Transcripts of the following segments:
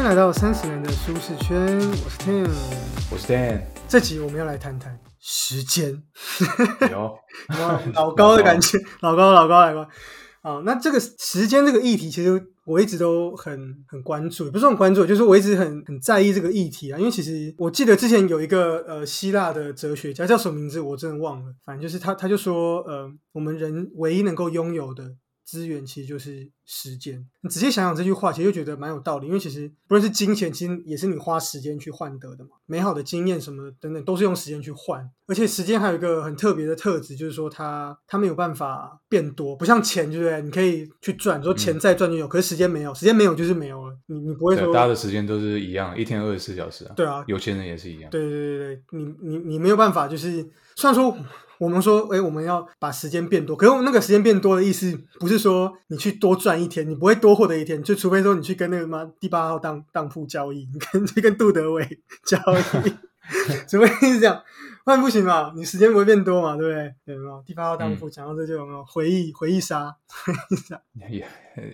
欢迎来到三十人的舒适圈，我是 Tim。我是 Dan，这集我们要来谈谈时间，有 哇，老高的感觉，老高，老高，老高。好，那这个时间这个议题，其实我一直都很很关注，也不是很关注，就是我一直很很在意这个议题啊。因为其实我记得之前有一个呃希腊的哲学家叫什么名字，我真的忘了。反正就是他，他就说，呃，我们人唯一能够拥有的资源，其实就是时间。你仔细想想这句话，其实就觉得蛮有道理。因为其实不论是金钱，其实也是你花时间去换得的嘛。美好的经验什么的等等，都是用时间去换。而且时间还有一个很特别的特质，就是说它它没有办法变多，不像钱，对不对？你可以去赚，说钱再赚就有，可是时间没有，时间没有就是没有了。你你不会说大家的时间都是一样，一天二十四小时啊。对啊，有钱人也是一样。对对对对，你你你没有办法，就是虽然说我们说，哎，我们要把时间变多，可是那个时间变多的意思，不是说你去多赚一天，你不会多获得一天，就除非说你去跟那个什么第八号当当铺交易，你跟去跟杜德伟 交易，除非是这样，不然不行嘛，你时间不会变多嘛，对不对？有没有第八号当铺讲到这就有没有回忆回忆杀？回忆杀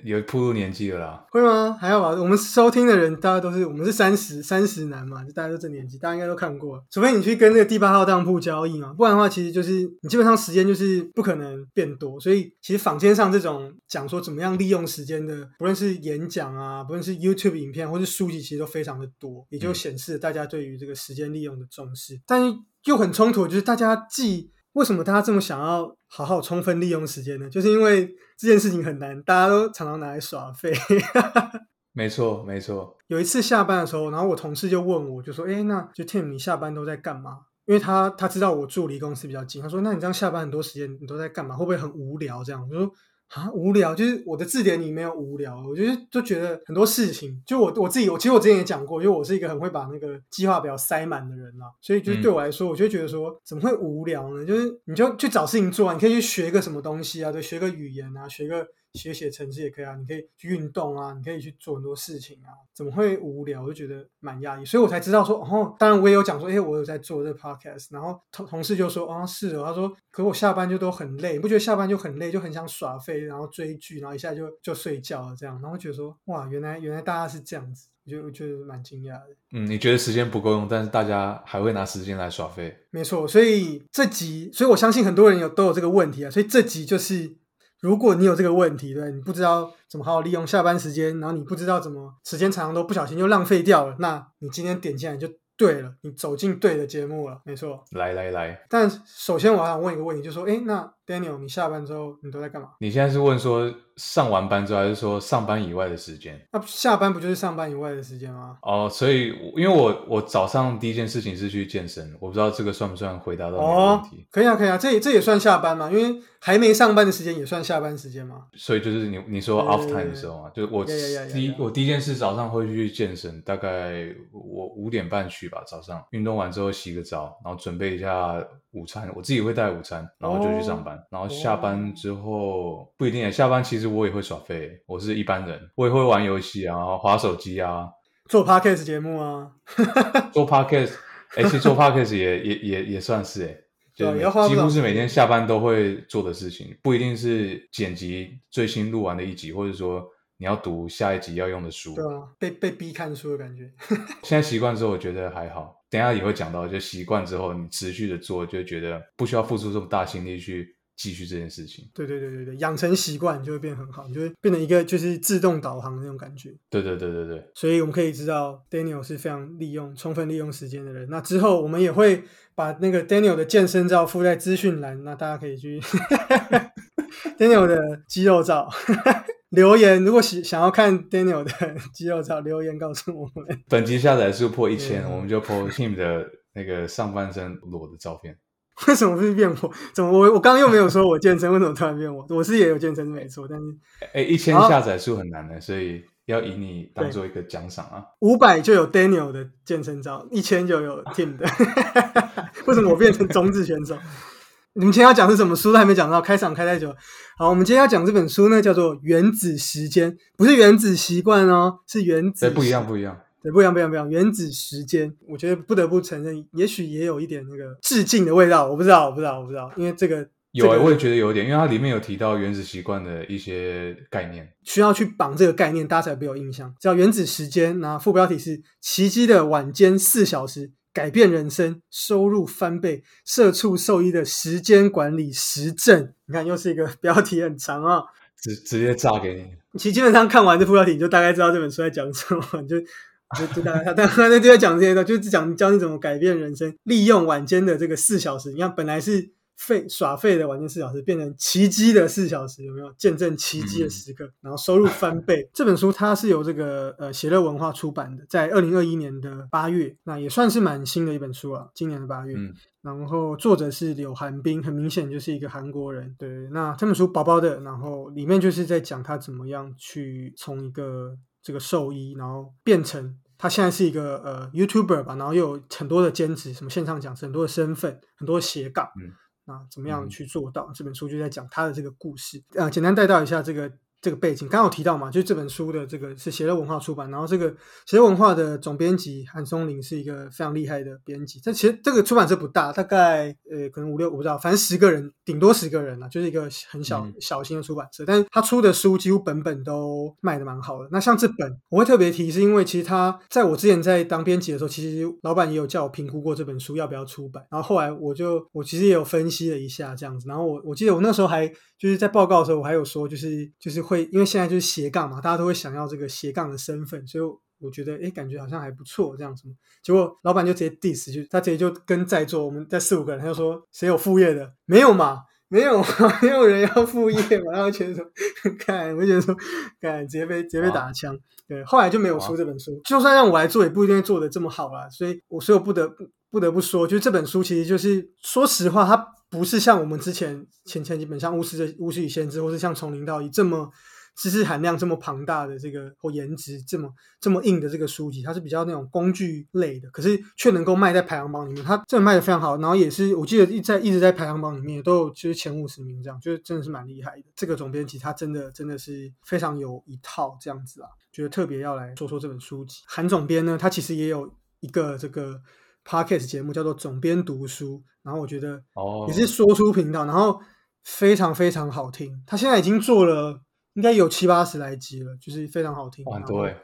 也有步入年纪了啦。会吗？还要吧？我们收听的人，大家都是我们是三十三十男嘛，就大家都这年纪，大家应该都看过。除非你去跟那个第八号当铺交易嘛，不然的话，其实就是你基本上时间就是不可能变多。所以其实坊间上这种讲说怎么样利用时间的，不论是演讲啊，不论是 YouTube 影片或是书籍，其实都非常的多，也就显示了大家对于这个时间利用的重视。但是又很冲突，就是大家既为什么大家这么想要好好充分利用时间呢？就是因为这件事情很难，大家都常常拿来耍废。没错，没错。有一次下班的时候，然后我同事就问我，就说：“哎，那就 Tim，你下班都在干嘛？”因为他他知道我住离公司比较近，他说：“那你这样下班很多时间你都在干嘛？会不会很无聊？”这样我说。啊，无聊就是我的字典里没有无聊，我就是就觉得很多事情，就我我自己，我其实我之前也讲过，因为我是一个很会把那个计划表塞满的人啦，所以就是对我来说，我就觉得说怎么会无聊呢？就是你就去找事情做啊，你可以去学个什么东西啊，对，学个语言啊，学个写写程式也可以啊，你可以去运动啊，你可以去做很多事情啊，怎么会无聊？我就觉得蛮压抑，所以我才知道说，哦，当然我也有讲说，哎，我有在做这个 podcast，然后同同事就说，哦，是的，他说，可我下班就都很累，你不觉得下班就很累，就很想耍废，然后追剧，然后一下就就睡觉了这样，然后觉得说，哇，原来原来大家是这样子，我就我觉得蛮惊讶的。嗯，你觉得时间不够用，但是大家还会拿时间来耍废。没错，所以这集，所以我相信很多人有都有这个问题啊，所以这集就是。如果你有这个问题，对你不知道怎么好好利用下班时间，然后你不知道怎么时间常常都不小心就浪费掉了，那你今天点进来就对了，你走进对的节目了，没错。来来来，但首先我想问一个问题，就说，哎，那 Daniel，你下班之后你都在干嘛？你现在是问说上完班之后，还是说上班以外的时间？那下班不就是上班以外的时间吗？哦，所以因为我我早上第一件事情是去健身，我不知道这个算不算回答到你的哦问题。，可以啊，可以啊，这也这也算下班嘛？因为还没上班的时间也算下班时间嘛。所以就是你你说 off time 的时候啊，就是我第一我第一件事早上会去健身，大概我五点半去吧，早上运动完之后洗个澡，然后准备一下午餐，我自己会带午餐，然后就去上班，然后下班之后不一定，下班其实我也会耍废，我是一般人，我也会玩游戏啊，然后滑手机啊，做 podcast 节目啊，做 podcast，哎、其实做 podcast 也也也也算是哎、就对几乎是每天下班都会做的事情，不一定是剪辑最新录完的一集，或者说你要读下一集要用的书。对啊，被被逼看书的感觉。现在习惯之后，我觉得还好。等一下也会讲到，就习惯之后，你持续的做，就觉得不需要付出这么大心力去继续这件事情。对对对对对，养成习惯就会变很好，你就会变成一个就是自动导航的那种感觉。对对对对对，所以我们可以知道，Daniel 是非常利用、充分利用时间的人。那之后我们也会把那个 Daniel 的健身照附在资讯栏，那大家可以去 Daniel 的肌肉照留言。如果喜想要看 Daniel 的 肌肉照，留言告诉我们。本集下载数破一千、嗯我们就 po Tim 的那个上半身裸的照片。为什么不是变我？怎么我我刚刚又没有说我健身，为什么突然变我？我是也有健身没错，但是哎，一千好下载数很难的，所以要以你当做一个奖赏啊。五百就有 Daniel 的健身照，一千就有 Tim 的。为什么我变成中字选手？你们今天要讲是什么书都还没讲到，开场开太久。好，我们今天要讲这本书呢，叫做《原子时间》，不是原子习惯哦，是原子对，不一样，不一样。对，不一样，不一样，不一样。原子时间，我觉得不得不承认，也许也有一点那个致敬的味道。我不知道，我不知道，我不知道，因为这个有、欸，我也觉得有一点，因为它里面有提到原子习惯的一些概念。需要去绑这个概念，大家才会有印象。叫原子时间，那副标题是“奇迹的晚间四小时改变人生，收入翻倍，社畜兽医的时间管理实证”。你看，又是一个 标题很长啊、直直接炸给你，其实基本上看完这副标题，你就大概知道这本书在讲什么，你就就就大概他他他就在讲这些的，就是讲教你怎么改变人生，利用晚间的这个四小时。你看，本来是废耍废的晚间四小时，变成奇迹的四小时，有没有见证奇迹的时刻？然后收入翻倍。这本书它是由这个呃写乐文化出版的，在二零二一年的八月，那也算是蛮新的一本书了，今年的八月。嗯然后作者是柳寒冰，很明显就是一个韩国人。对，那这本书薄薄的，然后里面就是在讲他怎么样去从一个这个兽医，然后变成他现在是一个呃 YouTuber 吧，然后又有很多的兼职，什么线上讲师，很多的身份，很多的斜杠。嗯那怎么样嗯去做到？这本书就在讲他的这个故事。呃，简单带到一下这个这个背景。刚刚有提到嘛，就是这本书的这个是邪乐文化出版，然后这个邪乐文化的总编辑韩松林是一个非常厉害的编辑。但其实这个出版社不大，大概呃可能五六我不知道，反正十个人，顶多十个人啊，就是一个很小、嗯小型的出版社。但是他出的书几乎本本都卖的蛮好的。那像这本我会特别提，是因为其实他在我之前在当编辑的时候，其实老板也有叫我评估过这本书要不要出版。然后后来我就我其实也有分析了一下这样子。然后我我记得我那时候还就是在报告的时候，我还有说就是就是会因为现在就是斜杠嘛，大家都会想要这个斜杠的身份，所以。我觉得，哎，感觉好像还不错，这样子。结果老板就直接 diss，就他直接就跟在座我们在四五个人，他就说谁有副业的？没有嘛，没有嘛，没有人要副业嘛。然后觉得说，看，我就觉得说，看，直接被直接被打枪。对，后来就没有出这本书。就算让我来做，也不一定会做的这么好啦。所以，我所以我不得不不得不说，就是这本书其实就是说实话，它不是像我们之前前前几本像《巫师的巫师与先知》，或是像《从零到一》这么。知识含量这么庞大的这个或颜值这么这么硬的这个书籍，它是比较那种工具类的，可是却能够卖在排行榜里面，它真的卖的非常好。然后也是我记得一在一直在排行榜里面都有就是前五十名这样，就是真的是蛮厉害的。这个总编辑他真的真的是非常有一套这样子啊，觉得特别要来说说这本书籍。韩总编呢，他其实也有一个这个 podcast 节目叫做总编读书，然后我觉得哦，也是说书频道，然后非常非常好听。他现在已经做了。应该有七八十来集了，就是非常好听。很多哎，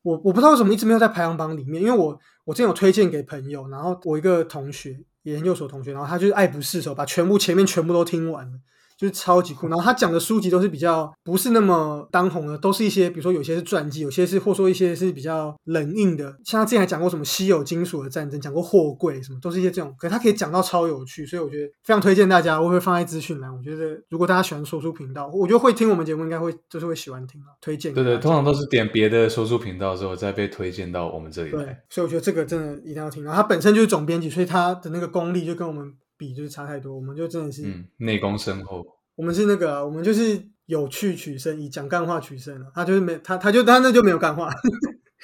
我我不知道为什么一直没有在排行榜里面，因为我我之前有推荐给朋友，然后我一个同学，研究所同学，然后他就是爱不释手，把全部前面全部都听完了。就是超级酷，然后他讲的书籍都是比较不是那么当红的，都是一些比如说有些是传记，有些是或说一些是比较冷硬的，像他之前还讲过什么稀有金属的战争，讲过货柜什么，都是一些这种，可是他可以讲到超有趣，所以我觉得非常推荐大家，我会放在资讯栏。我觉得如果大家喜欢说书频道，我觉得会听我们节目应该会就是会喜欢听啊，推荐。对对，通常都是点别的说书频道之后再被推荐到我们这里对。，所以我觉得这个真的一定要听。然后他本身就是总编辑，所以他的那个功力就跟我们比就是差太多，我们就真的是。嗯，内功深厚。我们是那个啊，我们就是有趣取胜，以讲干话取胜了。他就是没他，他就他那就没有干话，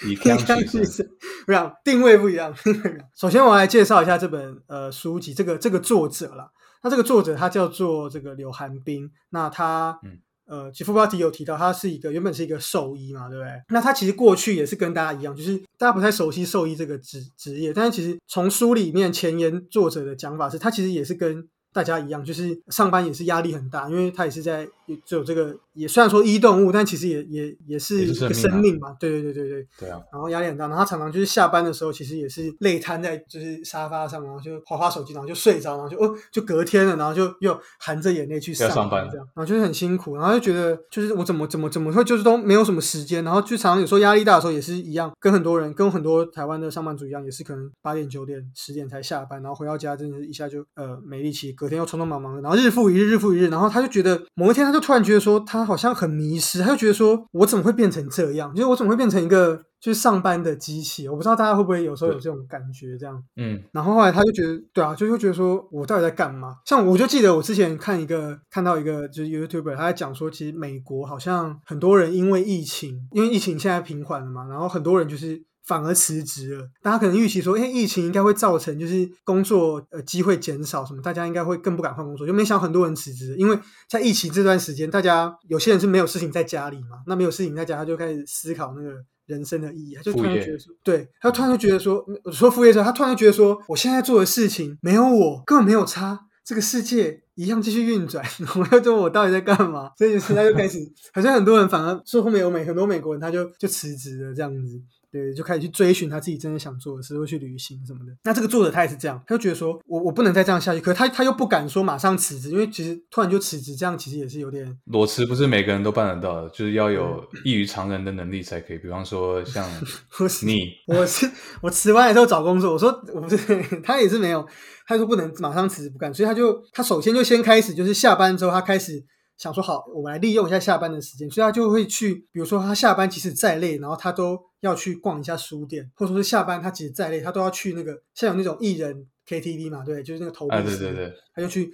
以强取胜。胜。不一样，定位不一样。首先，我来介绍一下这本呃书籍，这个这个作者啦。那这个作者他叫做这个柳寒冰。那他嗯呃，其实副标题有提到，他是一个原本是一个兽医嘛，对不对？那他其实过去也是跟大家一样，就是大家不太熟悉兽医这个职职业，但是其实从书里面前言作者的讲法是，他其实也是跟大家一样，就是上班也是压力很大，因为他也是在只有这个，也虽然说一动物，但其实也也也是一个生命嘛。对对对对对。对啊，然后压力很大，然后他常常就是下班的时候，其实也是累瘫在就是沙发上，然后就划划手机，然后就睡着，然后就哦就隔天了，然后就又含着眼泪去要上班班这样，然后就是很辛苦，然后就觉得就是我怎么怎么怎么会就是都没有什么时间，然后就常常有时候压力大的时候也是一样，跟很多人跟很多台湾的上班族一样，也是可能八点九点十点才下班，然后回到家真的是一下就呃没力气，隔天又匆匆忙忙的，然后日复一日日复一日，然后他就觉得某一天他就突然觉得说他好像很迷失，他就觉得说我怎么会变成这样，就是我怎么会变成一个。就是上班的机器，我不知道大家会不会有时候有这种感觉，这样。嗯，然后后来他就觉得，对啊，就会觉得说我到底在干嘛？像我就记得我之前看一个看到一个就是 YouTuber，他在讲说，其实美国好像很多人因为疫情，因为疫情现在平缓了嘛，然后很多人就是。反而辞职了，大家可能预期说，哎，疫情应该会造成就是工作呃机会减少什么，大家应该会更不敢换工作，就没想很多人辞职，因为在疫情这段时间，大家有些人是没有事情在家里嘛，那没有事情在家，他就开始思考那个人生的意义，他就突然觉得说，对，他突然就觉得说，我说副业者，他突然就觉得说，我现在做的事情没有我根本没有差。这个世界一样继续运转，我要做我到底在干嘛？所以就是他就开始，好像很多人反而说后面有美很多美国人他就就辞职了这样子。对，就开始去追寻他自己真的想做的事，会去旅行什么的。那这个作者他也是这样，他就觉得说，我我不能再这样下去。可是他他又不敢说马上辞职，因为其实突然就辞职，这样其实也是有点裸辞，不是每个人都办得到的，就是要有 异于常人的能力才可以。比方说像 你，我是我辞完之后找工作，我说我不是，他也是没有，他说不能马上辞职不干，所以他就他首先就先开始，就是下班之后他开始。想说好，我们来利用一下下班的时间，所以他就会去，比如说他下班其实再累，然后他都要去逛一下书店，或者说是下班他其实再累，他都要去那个像有那种艺人 KTV 嘛，对，就是那个投币式，对对对，他就去。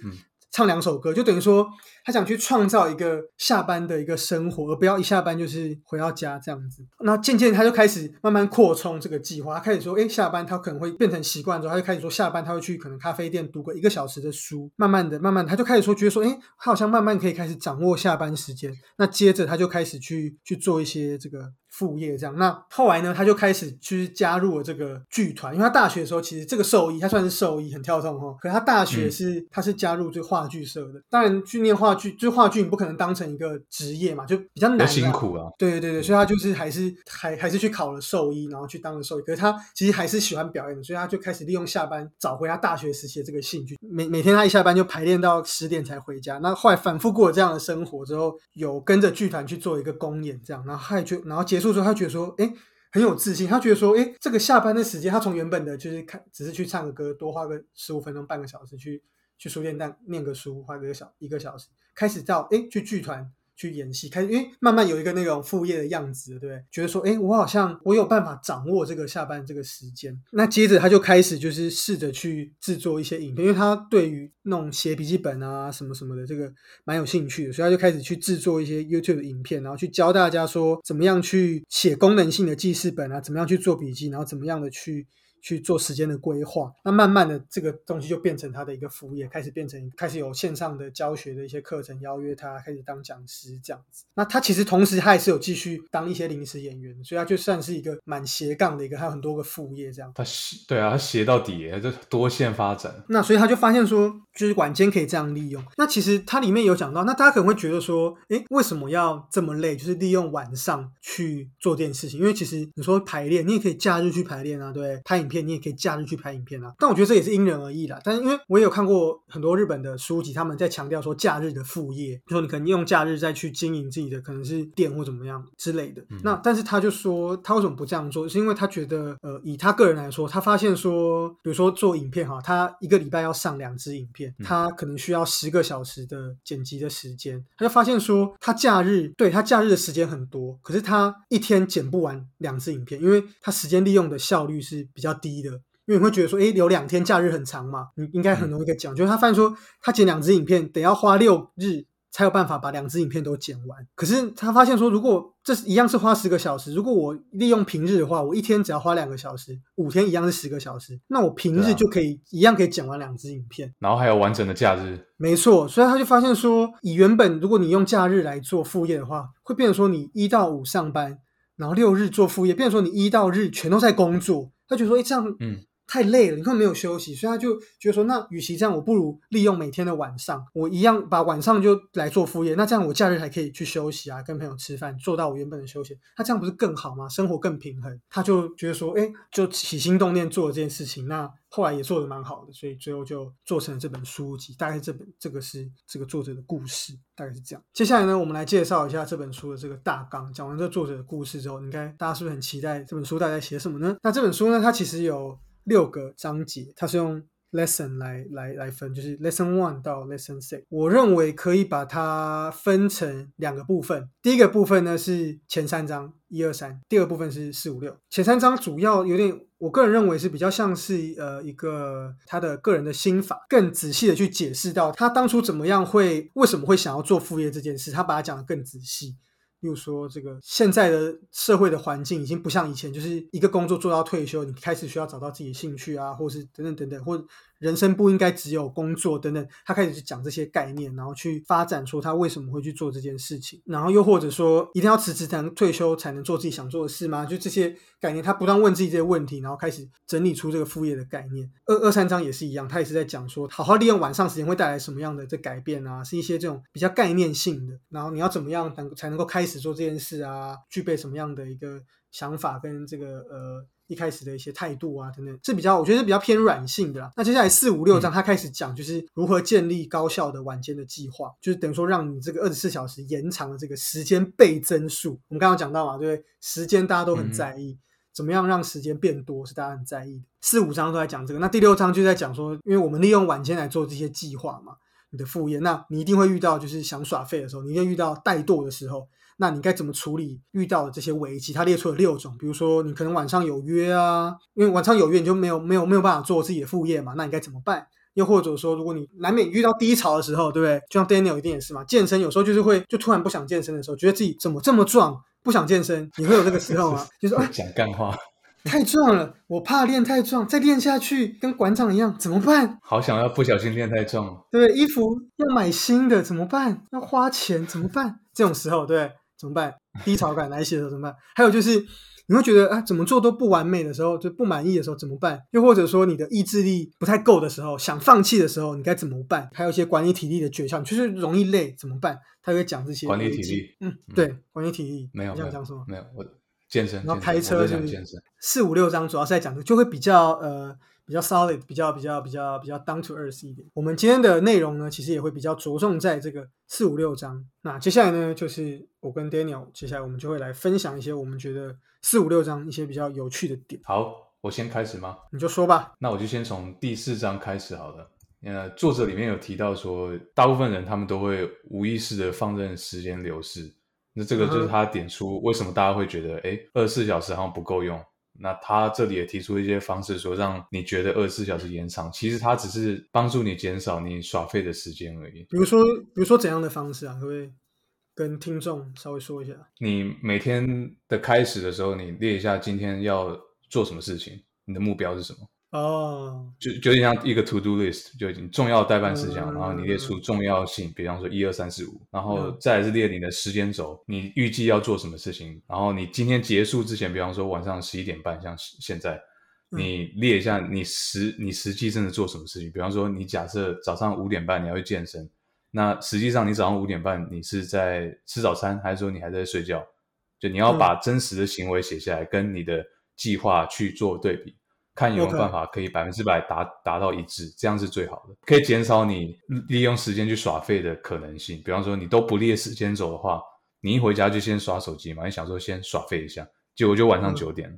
唱两首歌，就等于说他想去创造一个下班的一个生活，而不要一下班就是回到家这样子。那渐渐他就开始慢慢扩充这个计划，他开始说，哎，下班他可能会变成习惯之后，他就开始说下班他会去可能咖啡店读个一个小时的书。慢慢的，慢慢他就开始说，觉得说，哎，他好像慢慢可以开始掌握下班时间。那接着他就开始去去做一些这个。副业这样，那后来呢，他就开始去加入了这个剧团，因为他大学的时候其实这个兽医，他算是兽医，很跳动哈。可是他大学是他是加入这个话剧社的，当然去念话剧，就话剧你不可能当成一个职业嘛，就比较难，辛苦啊。对对对对，所以他就是还是还还是去考了兽医，然后去当了兽医。可是他其实还是喜欢表演的，所以他就开始利用下班找回他大学时期的这个兴趣。每每天他一下班就排练到十点才回家。那后来反复过了这样的生活之后，有跟着剧团去做一个公演，这样，然后他就然后结束。之后，他觉得说，哎，很有自信。他觉得说，哎，这个下班的时间，他从原本的就是看，只是去唱个歌，多花个十五分钟、半个小时去去书店但念个书，花个小一个小时，开始到哎去剧团。去演戏，开始因为慢慢有一个那种副业的样子，对？觉得说，哎，我好像我有办法掌握这个下班这个时间。那接着他就开始就是试着去制作一些影片，因为他对于那种写笔记本啊什么什么的这个蛮有兴趣的，所以他就开始去制作一些 YouTube 影片，然后去教大家说怎么样去写功能性的记事本啊，怎么样去做笔记，然后怎么样的去。去做时间的规划，那慢慢的这个东西就变成他的一个副业，开始变成开始有线上的教学的一些课程，邀约他开始当讲师这样子。那他其实同时他也是有继续当一些临时演员，所以他就算是一个蛮斜杠的一个，他有很多个副业这样。他斜对啊，他斜到底，就多线发展。那所以他就发现说，就是晚间可以这样利用。那其实他里面有讲到，那大家可能会觉得说，哎，为什么要这么累？就是利用晚上去做这件事情，因为其实你说排练，你也可以假日去排练啊，对，拍影片。你也可以假日去拍影片啊，但我觉得这也是因人而异啦。但是因为我也有看过很多日本的书籍，他们在强调说假日的副业，就说你可能用假日再去经营自己的可能是店或怎么样之类的。那但是他就说他为什么不这样做，是因为他觉得呃以他个人来说，他发现说，比如说做影片哈，他一个礼拜要上两支影片，他可能需要十个小时的剪辑的时间，他就发现说他假日对他假日的时间很多，可是他一天剪不完两支影片，因为他时间利用的效率是比较低。的，因为你会觉得说，哎，有两天假日很长嘛，你应该很容易讲。就是他发现说，他剪两支影片得要花六日才有办法把两支影片都剪完。可是他发现说，如果这一样是花十个小时，如果我利用平日的话，我一天只要花两个小时，五天一样是十个小时，那我平日就可以一样可以剪完两支影片，然后还有完整的假日。没错，所以他就发现说，以原本如果你用假日来做副业的话，会变成说你一到五上班，然后六日做副业，变成说你一到日全都在工作。他就说：“哎，这样嗯。太累了，你根本没有休息。”所以他就觉得说：“那与其这样，我不如利用每天的晚上，我一样把晚上就来做副业。那这样我假日还可以去休息啊，跟朋友吃饭，做到我原本的休闲。那这样不是更好吗？生活更平衡。”他就觉得说：“哎，就起心动念做了这件事情。”那后来也做的蛮好的，所以最后就做成了这本书籍。大概这本这个是这个作者的故事，大概是这样。接下来呢，我们来介绍一下这本书的这个大纲。讲完这作者的故事之后，应该大家是不是很期待这本书大概写什么呢？那这本书呢，它其实有六个章节，它是用。lesson 来来来分，就是 lesson one 到 lesson six。我认为可以把它分成两个部分。第一个部分呢是前三章一二三，第二部分是四五六。前三章主要有点，我个人认为是比较像是呃一个他的个人的心法，更仔细的去解释到他当初怎么样会为什么会想要做副业这件事，他把它讲的更仔细。例如说，这个现在的社会的环境已经不像以前，就是一个工作做到退休，你开始需要找到自己的兴趣啊，或是等等等等，或人生不应该只有工作等等，他开始去讲这些概念，然后去发展说他为什么会去做这件事情，然后又或者说一定要辞职才能退休才能做自己想做的事吗？就这些概念，他不断问自己这些问题，然后开始整理出这个副业的概念。二二三章也是一样，他也是在讲说，好好利用晚上时间会带来什么样的这改变啊，是一些这种比较概念性的，然后你要怎么样能才能够开始做这件事啊，具备什么样的一个想法跟这个呃。一开始的一些态度啊，等等，是比较我觉得是比较偏软性的啦。那接下来四五六章，他开始讲就是如何建立高效的晚间的计划，就是等于说让你这个二十四小时延长了这个时间倍增数。我们刚刚讲到嘛，对不对？时间大家都很在意，怎么样让时间变多是大家很在意的。四五章都在讲这个，那第六章就在讲说，因为我们利用晚间来做这些计划嘛，你的副业，那你一定会遇到就是想耍废的时候，你一定遇到怠惰的时候。那你该怎么处理遇到的这些危机？他列出了六种，比如说你可能晚上有约啊，因为晚上有约你就没有没有没有办法做自己的副业嘛，那你该怎么办？又或者说，如果你难免遇到低潮的时候，对不对？就像 Daniel 一定也是嘛，健身有时候就是会就突然不想健身的时候，觉得自己怎么这么壮，不想健身，你会有这个时候吗？就是讲干话，太壮了，我怕练太壮，再练下去跟馆长一样怎么办？好想要不小心练太壮，对，衣服要买新的怎么办？要花钱怎么办？这种时候，对。怎么办？低潮感来袭的时候怎么办？还有就是你会觉得啊，怎么做都不完美的时候，就不满意的时候怎么办？又或者说你的意志力不太够的时候，想放弃的时候，你该怎么办？还有一些管理体力的诀窍，就是容易累怎么办？他会讲这些管理体力。嗯，对，管理体力。没有，这样讲什么？没有，我健身。然后开车就是健身。四五六章主要是在讲的，就会比较呃。比较 solid，比较比较比较比较 down to earth 一点。我们今天的内容呢，其实也会比较着重在这个四五六章。那接下来呢，就是我跟 Daniel，接下来我们就会来分享一些我们觉得四五六章一些比较有趣的点。好，我先开始吗？你就说吧。那我就先从第四章开始好了。呃，作者里面有提到说，大部分人他们都会无意识的放任时间流逝。那这个就是他点出为什么大家会觉得，哎，二十四小时好像不够用。那他这里也提出一些方式，说让你觉得二十四小时延长，其实他只是帮助你减少你耍废的时间而已。比如说，比如说怎样的方式啊？可不可以跟听众稍微说一下？你每天的开始的时候，你列一下今天要做什么事情，你的目标是什么？哦，就就像一个 to do list，就已经重要代办事项，然后你列出重要性，比方说一二三四五，然后再是列你的时间轴，你预计要做什么事情，然后你今天结束之前，比方说晚上十一点半，像现在，你列一下你实你实际真的做什么事情，比方说你假设早上五点半你要去健身，那实际上你早上五点半你是在吃早餐，还是说你还在睡觉？就你要把真实的行为写下来，跟你的计划去做对比。看有没有办法可以百分之百达达到一致，这样是最好的，可以减少你利用时间去耍废的可能性。比方说，你都不列时间走的话，你一回家就先刷手机嘛，你想说先耍废一下，结果就晚上九点，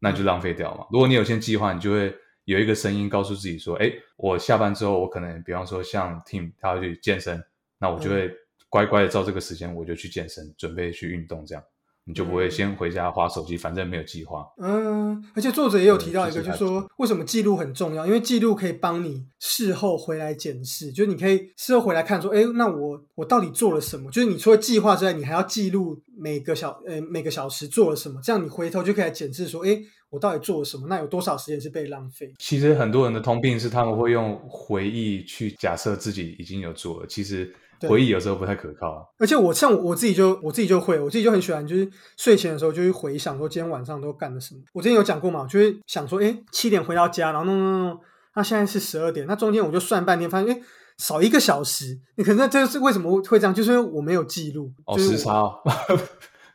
那就浪费掉嘛。如果你有先计划，你就会有一个声音告诉自己说：“哎，我下班之后，我可能比方说像 Tim 他要去健身，那我就会乖乖的照这个时间，我就去健身，准备去运动这样。”你就不会先回家划手机，反正没有计划。嗯，而且作者也有提到一个，就是说为什么记录很重要？因为记录可以帮你事后回来检视，就是你可以事后回来看，说，哎，那我我到底做了什么？就是你除了计划之外，你还要记录每个小呃每个小时做了什么，这样你回头就可以来检视，说，哎，我到底做了什么？那有多少时间是被浪费？其实很多人的通病是他们会用回忆去假设自己已经有做了，其实。回忆有时候不太可靠，啊而且我像我自己就我自己就会，我自己就很喜欢，就是睡前的时候就去回想说今天晚上都干了什么。我之前有讲过嘛，就会想说，哎，七点回到家，然后弄弄弄，那现在是十二点，那中间我就算半天，发现哎少一个小时。你可能这是为什么会这样？就是因为我没有记录，哦，时差，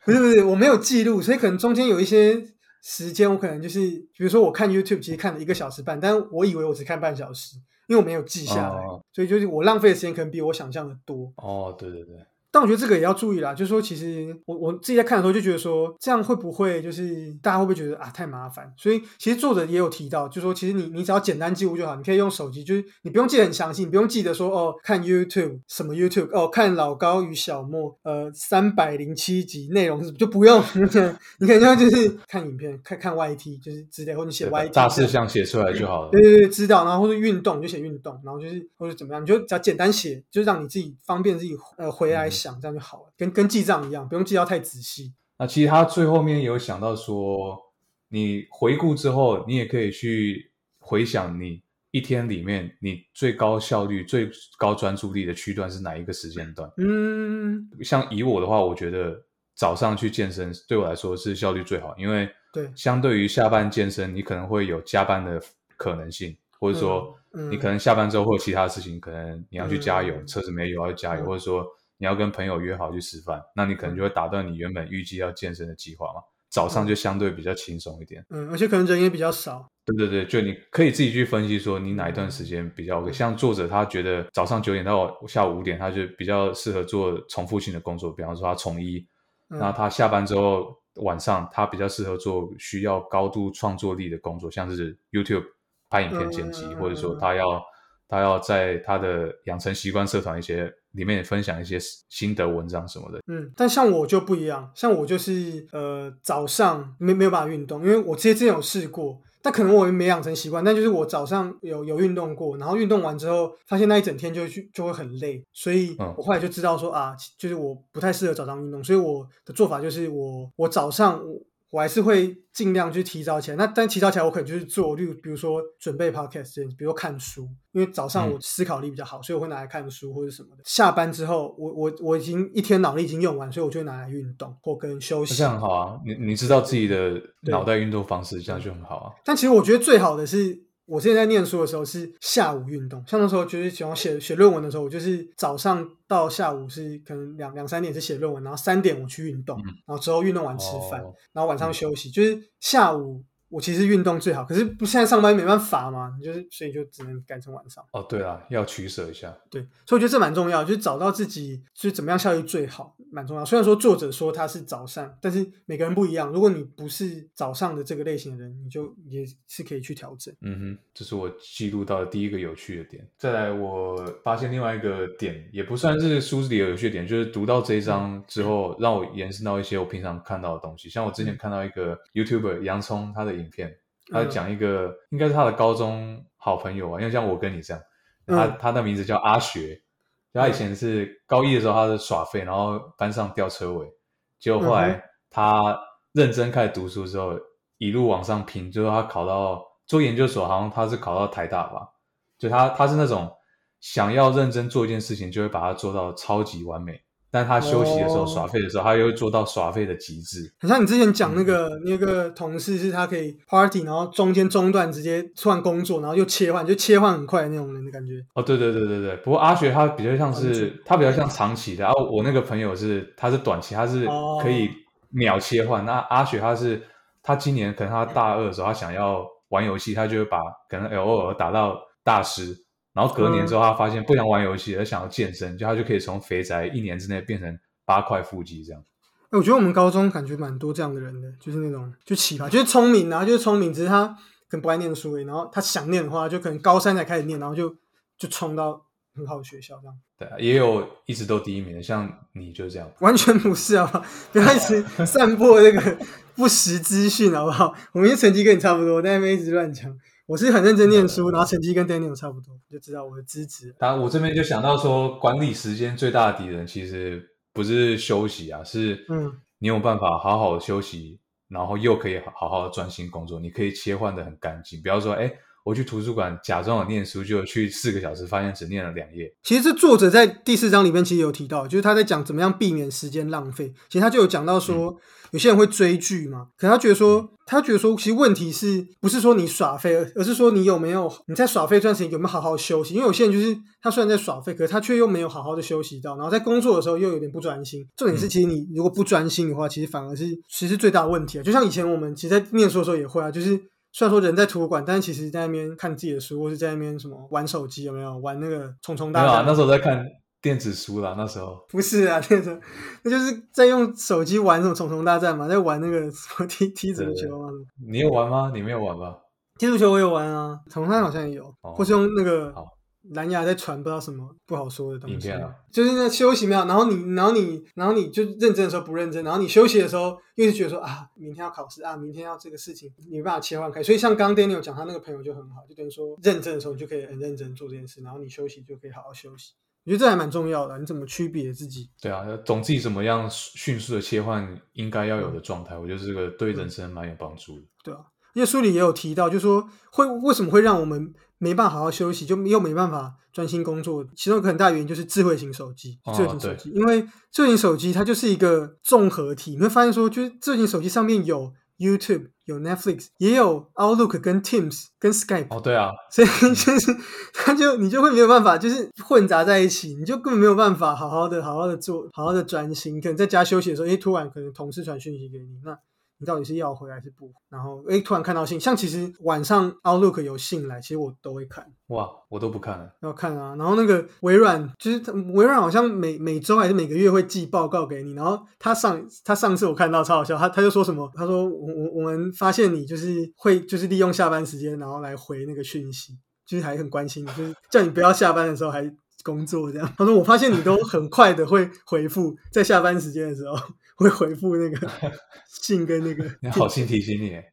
不是不是，我没有记录，所以可能中间有一些时间，我可能就是比如说我看 YouTube，其实看了一个小时半，但我以为我只看半小时。因为我没有记下来，所以就是我浪费的时间可能比我想象的多。哦，对对对。但我觉得这个也要注意啦，就是说，其实我我自己在看的时候就觉得说，这样会不会就是大家会不会觉得啊太麻烦？所以其实作者也有提到，就是说，其实你你只要简单记录就好，你可以用手机，就是你不用记得很详细，你不用记得说哦看 YouTube 什么 YouTube 哦看老高与小莫呃三百零七集内容是就不用，你可能就是看影片看看 YT 就是之类，或者写 YT 大事项写出来就好了。对对对，知道，然后或者运动就写运动，然后就是或者怎么样，你就只要简单写，就让你自己方便自己呃回来。想这样就好了，跟跟记账一样，不用记到太仔细。那其实他最后面有想到说，你回顾之后，你也可以去回想你一天里面你最高效率、最高专注力的区段是哪一个时间段？嗯，像以我的话，我觉得早上去健身对我来说是效率最好，因为对相对于下班健身，你可能会有加班的可能性，或者说你可能下班之后会有其他事情，可能你要去加油，嗯车子没油要加油，嗯或者说你要跟朋友约好去吃饭，那你可能就会打断你原本预计要健身的计划嘛。早上就相对比较轻松一点。嗯，而且可能人也比较少。对对对，就你可以自己去分析说你哪一段时间比较 OK。像作者他觉得早上九点到下午五点，他就比较适合做重复性的工作，比方说他从医。嗯那他下班之后晚上他比较适合做需要高度创作力的工作，像是 YouTube 拍影片剪辑，或者说嗯他要他要在他的养成习惯社团一些里面分享一些心得文章什么的。嗯，但像我就不一样，像我就是呃早上没没有办法运动，因为我之前有试过，但可能我没养成习惯，但就是我早上有有运动过，然后运动完之后发现那一整天就去就会很累，所以嗯我后来就知道说啊，就是我不太适合早上运动，所以我的做法就是我我早上我我还是会尽量去提早起来，那但提早起来我可能就是做，例如比如说准备 podcast，比如说看书，因为早上嗯我思考力比较好，所以我会拿来看书或者什么的。下班之后，我我我已经一天脑力已经用完，所以我就会拿来运动或跟休息。那这样很好啊，你你知道自己的脑袋运动方式，这样就很好啊。但其实我觉得最好的是，我之前在念书的时候是下午运动，像那时候就是喜欢写写论文的时候，我就是早上到下午是可能两两三点是写论文，然后三点我去运动，然后之后运动完吃饭，哦然后晚上休息，就是下午。我其实运动最好，可是不现在上班没办法嘛，你就是所以就只能改成晚上。哦，对啊，要取舍一下。对，所以我觉得这蛮重要，就是找到自己就是怎么样效率最好，蛮重要。虽然说作者说他是早上，但是每个人不一样。如果你不是早上的这个类型的人，你就也是可以去调整。嗯哼，这是我记录到的第一个有趣的点。再来，我发现另外一个点，也不算是书里的有趣的点，就是读到这一章之后，让我延伸到一些我平常看到的东西。像我之前看到一个 YouTuber 洋葱他的影片，他讲一个、应该是他的高中好朋友啊，因为像我跟你这样，他、嗯他的名字叫阿学，他以前是高一的时候他是耍废，然后班上吊车尾，结果后嗯来他认真开始读书之后，一路往上拼，最后他考到做研究所，好像他是考到台大吧，就他他是那种想要认真做一件事情，就会把它做到超级完美。但他休息的时候、哦耍废的时候，他又会做到耍废的极致。很像你之前讲那嗯个、那个同事，是他可以 party，然后中间中断直接换工作，然后又切换，就切换很快的那种人的感觉。哦，对对对对对。不过阿学他比较像是他比较像长期的，然、后我那个朋友是他是短期，他是哦可以秒切换。那阿学他是他今年可能他大二的时候，他想要玩游戏，他就会把可能 L O L 打到大师，然后隔年之后他发现不想玩游戏，而想要健身，就他就可以从肥宅一年之内变成八块腹肌这样。哎我觉得我们高中感觉蛮多这样的人的，就是那种就奇葩，就是聪明啊，就是聪明，只是他可能不爱念书然后他想念的话，就可能高三才开始念，然后就就冲到很好的学校这样。对啊，也有一直都第一名的，像你就这样。完全不是啊 不要一直散播那个不实资讯好不好？我明天成绩跟你差不多，但没一直乱讲。我是很认真念书，然后成绩跟 Daniel 差不多，就知道我的资质。当然，我这边就想到说，管理时间最大的敌人其实不是休息啊，是嗯你有办法好好休息，然后又可以好好的专心工作，你可以切换的很干净。不要说，哎，我去图书馆假装有念书，就去四个小时，发现只念了两页。其实这作者在第四章里面其实有提到，就是他在讲怎么样避免时间浪费。其实他就有讲到说，有些人会追剧嘛，可能他觉得说，他觉得说，其实问题是不是说你耍废，而而是说你有没有你在耍废这段时间有没有好好休息？因为有些人就是他虽然在耍废，可是他却又没有好好的休息到，然后在工作的时候又有点不专心。重点是，其实你如果不专心的话，其实反而是其实最大的问题啊。就像以前我们其实，在念书的时候也会啊，就是。虽然说人在图书馆，但是其实在那边看自己的书，或是在那边什么玩手机，有没有玩那个虫虫大战？没有啊，那时候在看电子书啦，那时候。不是啊，那种那就是在用手机玩什么虫虫大战嘛，在玩那个什么踢踢足球啊。你有玩吗？你没有玩吧？踢足球我有玩啊，虫虫大战好像也有，哦或是用那个好蓝牙在传不知道什么不好说的东西就是那休息没有，然后你然后你然后你就认真的时候不认真，然后你休息的时候又是觉得说啊，明天要考试啊，明天要这个事情，你没办法切换开。所以像刚刚 Daniel 讲他那个朋友就很好，就等于说认真的时候你就可以很认真做这件事，然后你休息就可以好好休息。我觉得这还蛮重要的，你怎么区别自己？对啊，懂自己怎么样迅速的切换应该要有的状态，我觉得这个对人生蛮有帮助的。对啊，因为书里也有提到，就说会为什么会让我们没办法好好休息，就又没办法专心工作，其中一个很大原因就是智慧型手机，哦智慧型手机，因为智慧型手机它就是一个综合体，你会发现说，就是智慧型手机上面有 YouTube、有 Netflix，也有 Outlook 跟 Teams 跟 Skype，哦，对啊，所以 就是它就你就会没有办法，就是混杂在一起，你就根本没有办法好好的、好好的做、好好的专心。可能在家休息的时候，诶，突然可能同事传讯息给你，那你到底是要回还是不？然后诶，突然看到信，像其实晚上 Outlook 有信来，其实我都会看。哇，我都不看了。要看啊，然后那个微软就是它微软好像每每周还是每个月会寄报告给你，然后他上他上次我看到超好笑，他他就说什么，他说我我我们发现你就是会就是利用下班时间然后来回那个讯息，就是还很关心你，就是叫你不要下班的时候还工作这样。他说我发现你都很快的会回复，在下班时间的时候会回复那个 信跟那个你好心提醒你耶，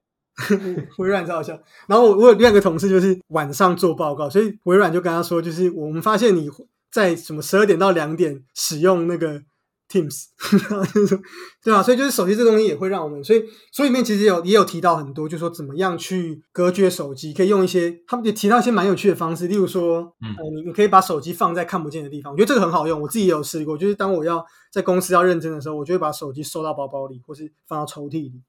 微软超好笑。然后我我有另外一个同事就是晚上做报告，所以微软就跟他说，就是我们发现你在什么十二点到两点使用那个 Teams，然后就说对啊，所以就是手机这东西也会让我们，所以书里面其实有也有提到很多，就说怎么样去隔绝手机，可以用一些他们也提到一些蛮有趣的方式，例如说，嗯呃，你你可以把手机放在看不见的地方，我觉得这个很好用，我自己也有试过，就是当我要在公司要认真的时候，我就会把手机收到包包里，或是放到抽屉里。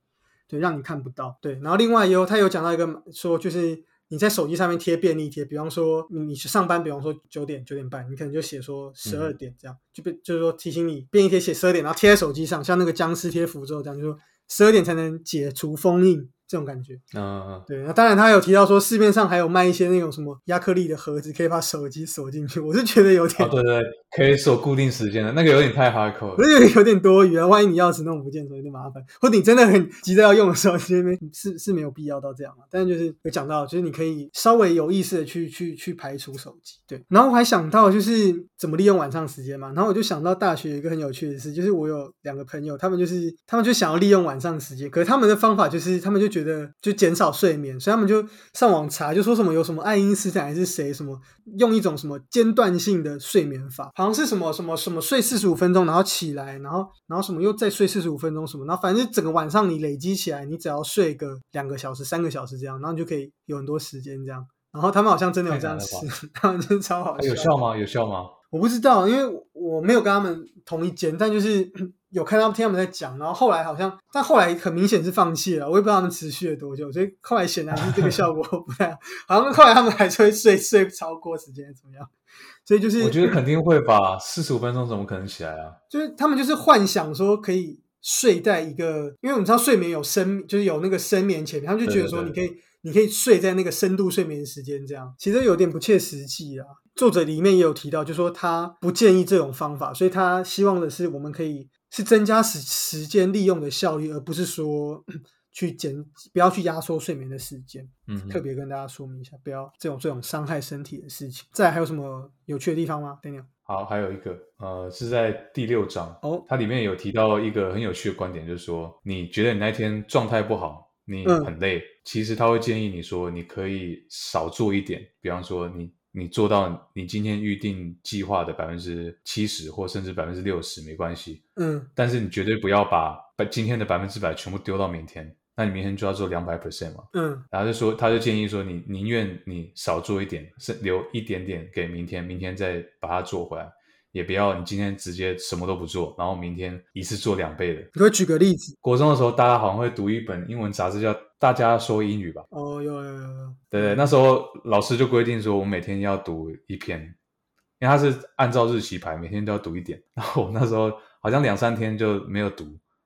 对，让你看不到。对，然后另外也有他有讲到一个说，就是你在手机上面贴便利贴，比方说你你去上班，比方说九点九点半，你可能就写说十二点这样，就被就是说提醒你便利贴写十二点，然后贴在手机上，像那个僵尸贴符咒这样，就说十二点才能解除封印这种感觉。嗯，对，那当然他有提到说市面上还有卖一些那种什么亚克力的盒子，可以把手机锁进去，我是觉得有点哦，对对，可以锁固定时间的，那个有点太 hardcore 了。我觉得有点多余啊，万一你钥匙弄不见，有点麻烦。或者你真的很急着要用的时候，这边是是没有必要到这样嘛。但是就是有讲到，就是你可以稍微有意识的去去去排除手机。对，然后我还想到就是怎么利用晚上时间嘛。然后我就想到大学有一个很有趣的事，就是我有两个朋友，他们就是他们就想要利用晚上时间，可是他们的方法就是他们就觉得就减少睡眠，所以他们就上网查，就说什么有什么爱因斯坦还是谁什么用一种什么间断性的睡眠法，好像是什么什么什么睡四十五分钟，然后起来，然后然后什么又再睡四十五分钟什么，然后反正整个晚上你累积起来，你只要睡个两个小时、三个小时这样，然后你就可以有很多时间这样。然后他们好像真的有这样吃他们真的超好笑。有效吗？有效吗？我不知道，因为我没有跟他们同一间，但就是有看到听他们在讲，然后后来好像，但后来很明显是放弃了，我也不知道他们持续了多久，所以后来显然是这个效果不太好，好像后来他们还是会睡睡超过时间怎么样，所以就是我觉得肯定会吧，四十五分钟怎么可能起来啊？就是他们就是幻想说可以睡在一个，因为我们知道睡眠有深，就是有那个深眠前面，他们就觉得说你可以你可以睡在那个深度睡眠时间这样，其实有点不切实际啊。作者里面也有提到，就说他不建议这种方法，所以他希望的是我们可以是增加时时间利用的效率，而不是说 去减不要去压缩睡眠的时间。嗯，特别跟大家说明一下，不要这种这种伤害身体的事情。再还有什么有趣的地方吗？Daniel？好，还有一个，呃，是在第六章，哦，它里面有提到一个很有趣的观点，就是说，你觉得你那天状态不好，你嗯很累，其实他会建议你说，你可以少做一点，比方说你你做到你今天预定计划的百分之七十，或甚至百分之六十没关系，嗯但是你绝对不要把把今天的百分之百全部丢到明天，那你明天就要做两百 percent 嘛。嗯然后就说，他就建议说你，宁愿你少做一点，是留一点点给明天，明天再把它做回来，也不要你今天直接什么都不做，然后明天一次做两倍的。你会举个例子？国中的时候，大家好像会读一本英文杂志叫《大家说英语》吧？哦，有有有有，对对，那时候老师就规定说，我每天要读一篇，因为他是按照日期排，每天都要读一点。然后我那时候好像两三天就没有读，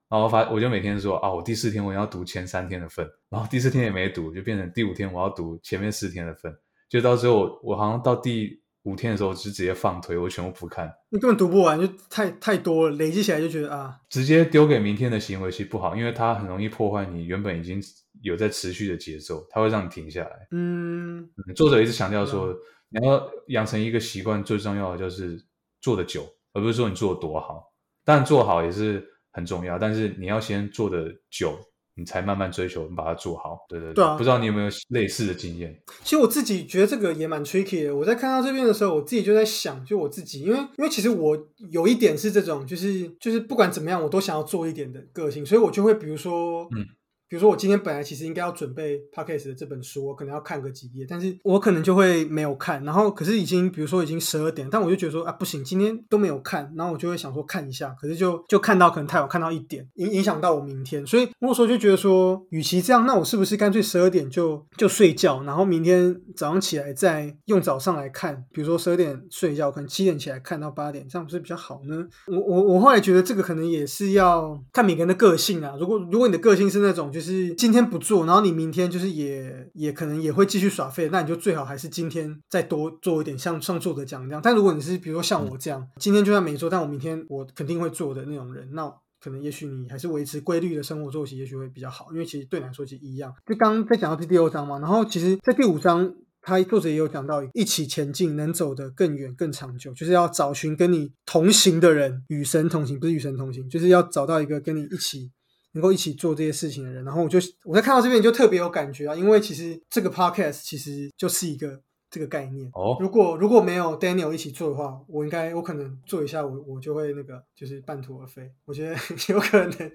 然后发我就每天说啊，我第四天我要读前三天的份，然后第四天也没读，就变成第五天我要读前面四天的份，就到最后我好像到第五天的时候就直接放推，我全部不看，你根本读不完，就太太多了，累积起来就觉得啊，直接丢给明天的行为其实不好，因为它很容易破坏你原本已经有在持续的节奏，它会让你停下来。嗯嗯作者一直强调说，你要养成一个习惯，最重要的就是做的久，而不是说你做的多好。当然做好也是很重要，但是你要先做的久，你才慢慢追求把它做好。对对对啊不知道你有没有类似的经验？其实我自己觉得这个也蛮 tricky 的。我在看到这边的时候，我自己就在想，就我自己，因为因为其实我有一点是这种，就是就是不管怎么样，我都想要做一点的个性，所以我就会比如说，嗯，比如说我今天本来其实应该要准备 podcast 的这本书，我可能要看个几页，但是我可能就会没有看，然后可是已经比如说已经十二点，但我就觉得说啊不行，今天都没有看，然后我就会想说看一下，可是就就看到可能太晚看到一点，影影响到我明天，所以那时候就觉得说，与其这样，那我是不是干脆十二点就就睡觉，然后明天早上起来再用早上来看，比如说十二点睡觉，可能七点起来看到八点，这样不是比较好呢？我我我后来觉得这个可能也是要看每个人的个性啊。如果如果你的个性是那种就是今天不做，然后你明天就是也也可能也会继续耍废，那你就最好还是今天再多做一点，像像作者讲那样。但如果你是比如说像我这样，今天就算没做，但我明天我肯定会做的那种人，那可能也许你还是维持规律的生活作息，也许会比较好。因为其实对你来说其实一样。就刚刚在讲到第第六章嘛，然后其实在第五章。他作者也有讲到，一起前进能走得更远、更长久，就是要找寻跟你同行的人，与神同行，不是与神同行，就是要找到一个跟你一起能够一起做这些事情的人。然后我就我在看到这边就特别有感觉啊，因为其实这个 podcast 其实就是一个这个概念。哦，如果如果没有 Daniel 一起做的话，我应该我可能做一下，我我就会那个就是半途而废。我觉得 有可能。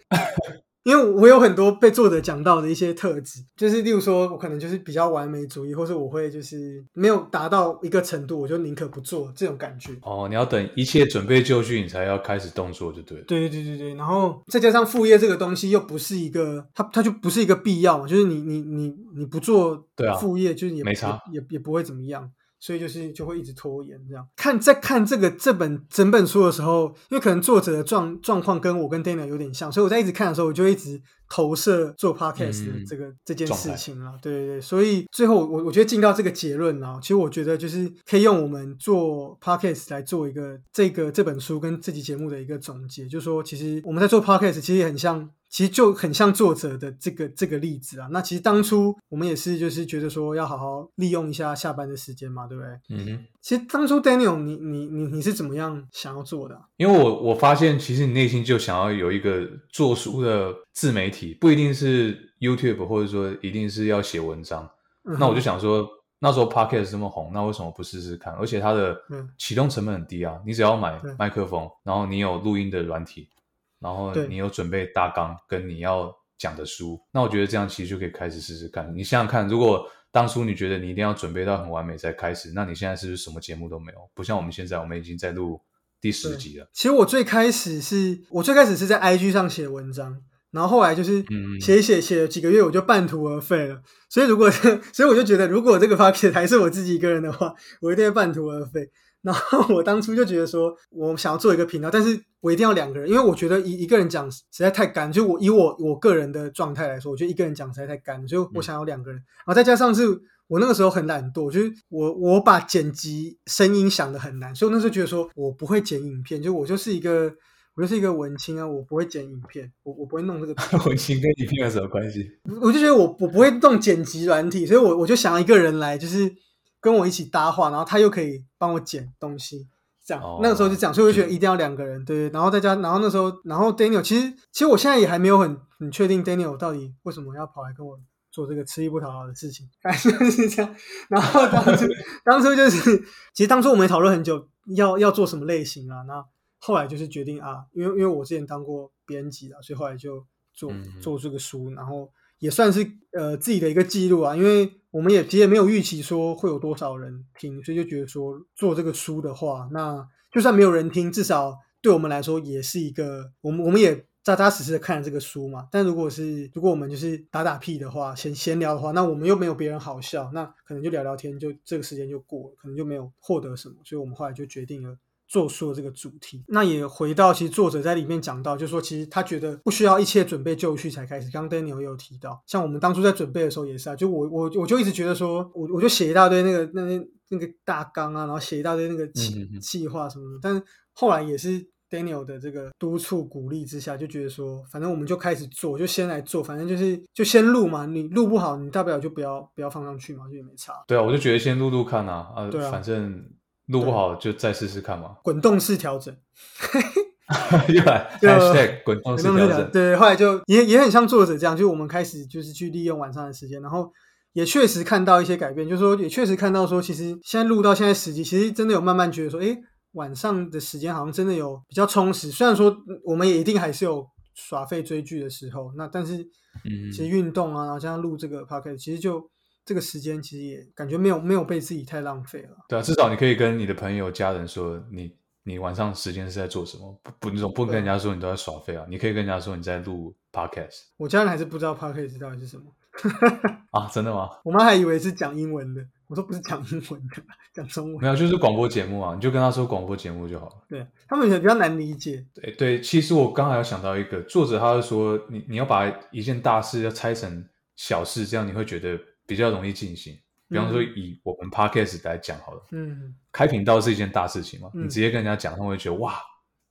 因为我有很多被作者讲到的一些特质，就是例如说，我可能就是比较完美主义，或是我会就是没有达到一个程度，我就宁可不做这种感觉。哦，你要等一切准备就绪，你才要开始动作，就对。对对对对对，然后再加上副业这个东西又不是一个，它它就不是一个必要嘛，就是你你你你不做副业，就是也没差，也也不会怎么样。所以就是就会一直拖延这样。看在看这个这本整本书的时候，因为可能作者的状状况跟我跟 Daniel 有点像，所以我在一直看的时候，我就一直投射做 Podcast 的这个这件事情了。对对对，所以最后我我觉得进到这个结论啊，其实我觉得就是可以用我们做 Podcast 来做一个这个这本书跟这期节目的一个总结，就是说其实我们在做 Podcast 其实也很像。其实就很像作者的这个这个例子啊。那其实当初我们也是就是觉得说要好好利用一下下班的时间嘛，对不对？嗯哼。其实当初 Daniel，你你你你是怎么样想要做的？因为我我发现，其实你内心就想要有一个做书的自媒体，不一定是 YouTube，或者说一定是要写文章。那我就想说，那时候 Podcast 这么红，那为什么不试试看？而且它的启动成本很低啊，你只要买麦克风，然后你有录音的软体。然后你有准备大纲跟你要讲的书，那我觉得这样其实就可以开始试试看。你想想看，如果当初你觉得你一定要准备到很完美才开始，那你现在是不是什么节目都没有？不像我们现在，我们已经在录第十集了。其实我最开始是我最开始是在 IG 上写文章，然后后来就是写写写了几个月，我就半途而废了。所以如果 所以我就觉得，如果这个 p o c k e t 还是我自己一个人的话，我一定会半途而废。然后我当初就觉得说，我想要做一个频道，但是我一定要两个人，因为我觉得一一个人讲实在太干。就我以我我个人的状态来说，我觉得一个人讲实在太干，所以我想要两个人。然后再加上是我那个时候很懒惰，就是我我把剪辑声音想的很难，所以那时候觉得说我不会剪影片，就我就是一个我就是一个文青啊，我不会剪影片，我我不会弄这个。文青跟影片有什么关系？我就觉得我我不会弄剪辑软体，所以我我就想要一个人来，就是。跟我一起搭话，然后他又可以帮我捡东西，这样那个时候就讲，所以我就觉得一定要两个人，对。然后再加，然后那时候，然后 Daniel 其实其实我现在也还没有很很确定 Daniel 到底为什么要跑来跟我做这个吃力不讨好的事情，反正是这样。然后当初当初就是，其实当初我们也讨论很久，要要做什么类型啊？那后来就是决定啊，因为因为我之前当过编辑啊，所以后来就做做这个书，然后也算是呃自己的一个记录啊，因为。我们也其实也没有预期说会有多少人听，所以就觉得说做这个书的话，那就算没有人听，至少对我们来说也是一个，我们我们也扎扎实实的看了这个书嘛。但如果是如果我们就是打打屁的话，闲闲聊的话，那我们又没有别人好笑，那可能就聊聊天，就这个时间就过了，可能就没有获得什么。所以我们后来就决定了。做书的这个主题，那也回到其实作者在里面讲到，就是说其实他觉得不需要一切准备就绪才开始。刚刚 Daniel 也有提到，像我们当初在准备的时候也是啊，就我我我就一直觉得说，我我就写一大堆那个那那那个大纲啊，然后写一大堆那个计计划什么的。但是后来也是 Daniel 的这个督促鼓励之下，就觉得说，反正我们就开始做，就先来做，反正就是就先录嘛。你录不好，你大不了就不要不要放上去嘛，就也没差。对啊，我就觉得先录录看啊，啊，反正。录不好就再试试看嘛。滚动式调整，又来 hashtag 滚动式调整。对，后来就也也很像作者这样，就我们开始就是去利用晚上的时间，然后也确实看到一些改变，就是说也确实看到说，其实现在录到现在十集，其实真的有慢慢觉得说，哎，晚上的时间好像真的有比较充实。虽然说我们也一定还是有。耍废追剧的时候。那但是嗯其实运动啊，然后加上录这个 podcast，其实就这个时间其实也感觉没有没有被自己太浪费了。对啊，至少你可以跟你的朋友、家人说你你晚上时间是在做什么，不不，你总不能跟人家说你都在耍废啊。你可以跟人家说你在录 podcast 我家人还是不知道 podcast 到底是什么，啊，真的吗？我妈还以为是讲英文的，我说不是讲英文的，讲中文。没有，就是广播节目啊，你就跟他说广播节目就好了。对他们也比较难理解。对对，其实我刚才有想到一个作者，他是说你你要把一件大事要拆成小事，这样你会觉得比较容易进行。比方说以我们 podcast 来讲好了，嗯，开频道是一件大事情嘛，嗯你直接跟人家讲，他们会觉得哇，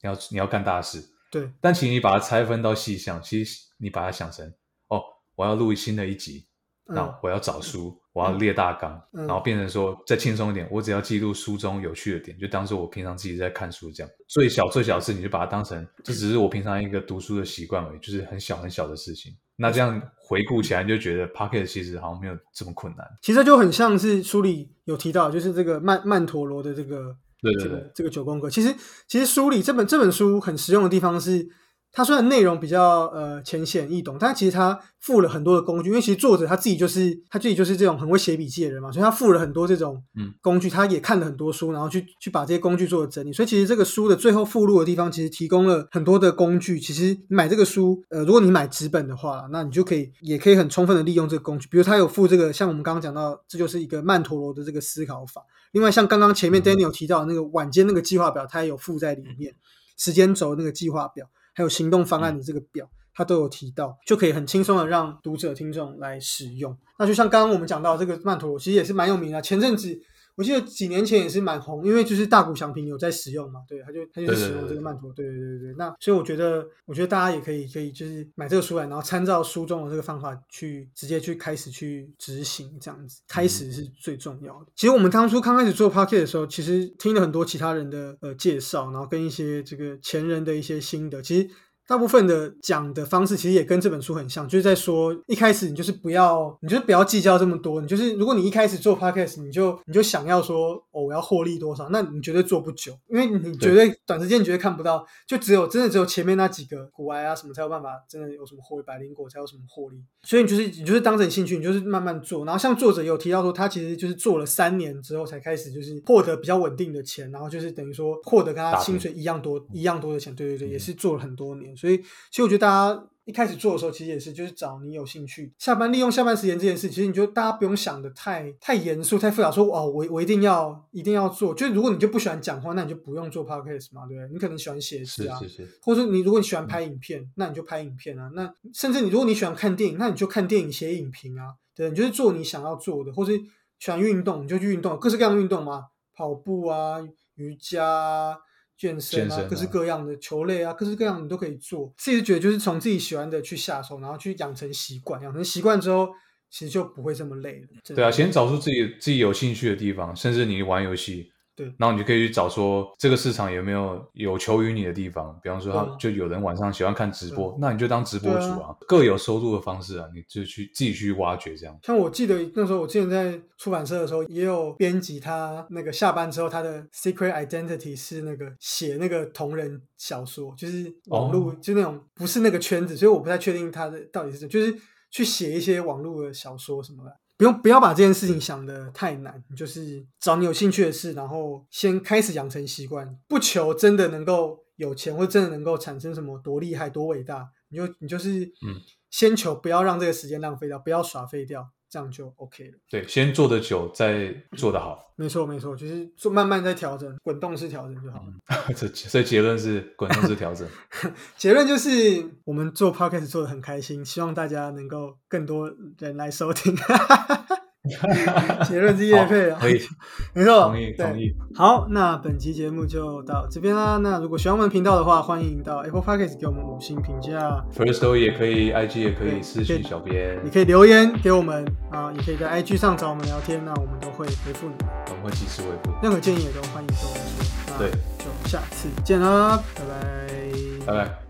你要你要干大事。对，但其实你把它拆分到细项，其实你把它想成哦，我要录新的一集，那嗯我要找书，我要列大纲，嗯然后变成说再轻松一点，我只要记录书中有趣的点，就当做我平常自己在看书这样。最小最小的事，你就把它当成这只是我平常一个读书的习惯而已，就是很小很小的事情。那这样回顾起来，你就觉得 p o c k e t 其实好像没有这么困难。其实就很像是书里有提到，就是这个曼曼陀罗的这个对对对这个这个九宫格。其实其实书里这本这本书很实用的地方是，它虽然内容比较呃浅显易懂，但其实它附了很多的工具。因为其实作者他自己就是他自己就是这种很会写笔记的人嘛，所以他附了很多这种嗯工具，他也看了很多书，然后去去把这些工具做了整理。所以其实这个书的最后附录的地方，其实提供了很多的工具。其实你买这个书，呃，如果你买纸本的话，那你就可以也可以很充分的利用这个工具。比如他有附这个，像我们刚刚讲到，这就是一个曼陀罗的这个思考法。另外，像刚刚前面嗯 Daniel 提到的那个晚间那个计划表，他也有附在里面，时间轴那个计划表，还有行动方案的这个表，它都有提到，就可以很轻松的让读者听众来使用。那就像刚刚我们讲到这个曼陀罗，其实也是蛮有名的。前阵子我记得几年前也是蛮红，因为就是大谷翔平有在使用嘛，对，他就他就使用对对这个曼陀罗，对对对对。那所以我觉得，我觉得大家也可以可以就是买这个书来，然后参照书中的这个方法去直接去开始去执行，这样子开始是最重要的。其实我们当初刚开始做 p o c k e t 的时候，其实听了很多其他人的呃介绍，然后跟一些这个前人的一些心得，其实。大部分的讲的方式其实也跟这本书很像，就是在说一开始你就是不要，你就是不要计较这么多，你就是如果你一开始做 podcast，你就你就想要说哦我要获利多少，那你绝对做不久，因为你绝对短时间你绝对看不到，就只有真的只有前面那几个股癌啊什么才有办法真的有什么获利，百灵果才有什么获利，所以你就是你就是当成兴趣，你就是慢慢做，然后像作者也有提到说他其实就是做了三年之后才开始就是获得比较稳定的钱，然后就是等于说获得跟他薪水一样多一样多的钱，对对对，嗯。也是做了很多年。所以，其实我觉得大家一开始做的时候，其实也是就是找你有兴趣，下班利用下班时间这件事，其实你就大家不用想的太太严肃、太复杂，说哦，我我一定要一定要做。就是如果你就不喜欢讲话，那你就不用做 podcast 嘛，对不对？你可能喜欢写字啊，是是是，或者说你如果你喜欢拍影片，那你就拍影片啊。那甚至你如果你喜欢看电影，那你就看电影写影评啊。对，你就是做你想要做的，或是喜欢运动，你就去运动，各式各样的运动嘛，跑步啊、瑜伽啊。健身啊，各式各样的球类啊，各式各样你都可以做。自己觉得就是从自己喜欢的去下手，然后去养成习惯，养成习惯之后，其实就不会这么累了。对啊，先找出自己自己有兴趣的地方，甚至你玩游戏，对然后你就可以去找说这个市场有没有有求于你的地方。比方说，他就有人晚上喜欢看直播，那你就当直播对主啊，各有收入的方式啊，你就去自己去挖掘这样。像我记得那时候，我之前在出版社的时候，也有编辑他那个下班之后，他的 secret identity 是那个写那个同人小说，就是网络、哦就那种不是那个圈子，所以我不太确定他的到底是就是去写一些网络的小说什么的。不用不要把这件事情想的太难，你就是找你有兴趣的事，然后先开始养成习惯，不求真的能够有钱，或真的能够产生什么多厉害、多伟大，你就你就是嗯，先求不要让这个时间浪费掉，不要耍废掉，这样就 OK 了。对，先做的久，再做的好。没错没错，就是做慢慢在调整，滚动式调整就好了。这所以结论是滚动式调整。结论就是我们做 podcast 做的很开心，希望大家能够更多人来收听。结论是叶配啊好，可以，没错，同意同意。好，那本期节目就到这边啦。那如果喜欢我们频道的话，欢迎到 Apple Podcast 给我们五星评价，First Story 也可以，IG 也可以私信小编也，可以留言给我们啊，也可以在 IG 上找我们聊天，那我们都会回复你。我们会及时回复。任何建议也都欢迎跟我们说。那对就下次见啦，拜拜，拜拜。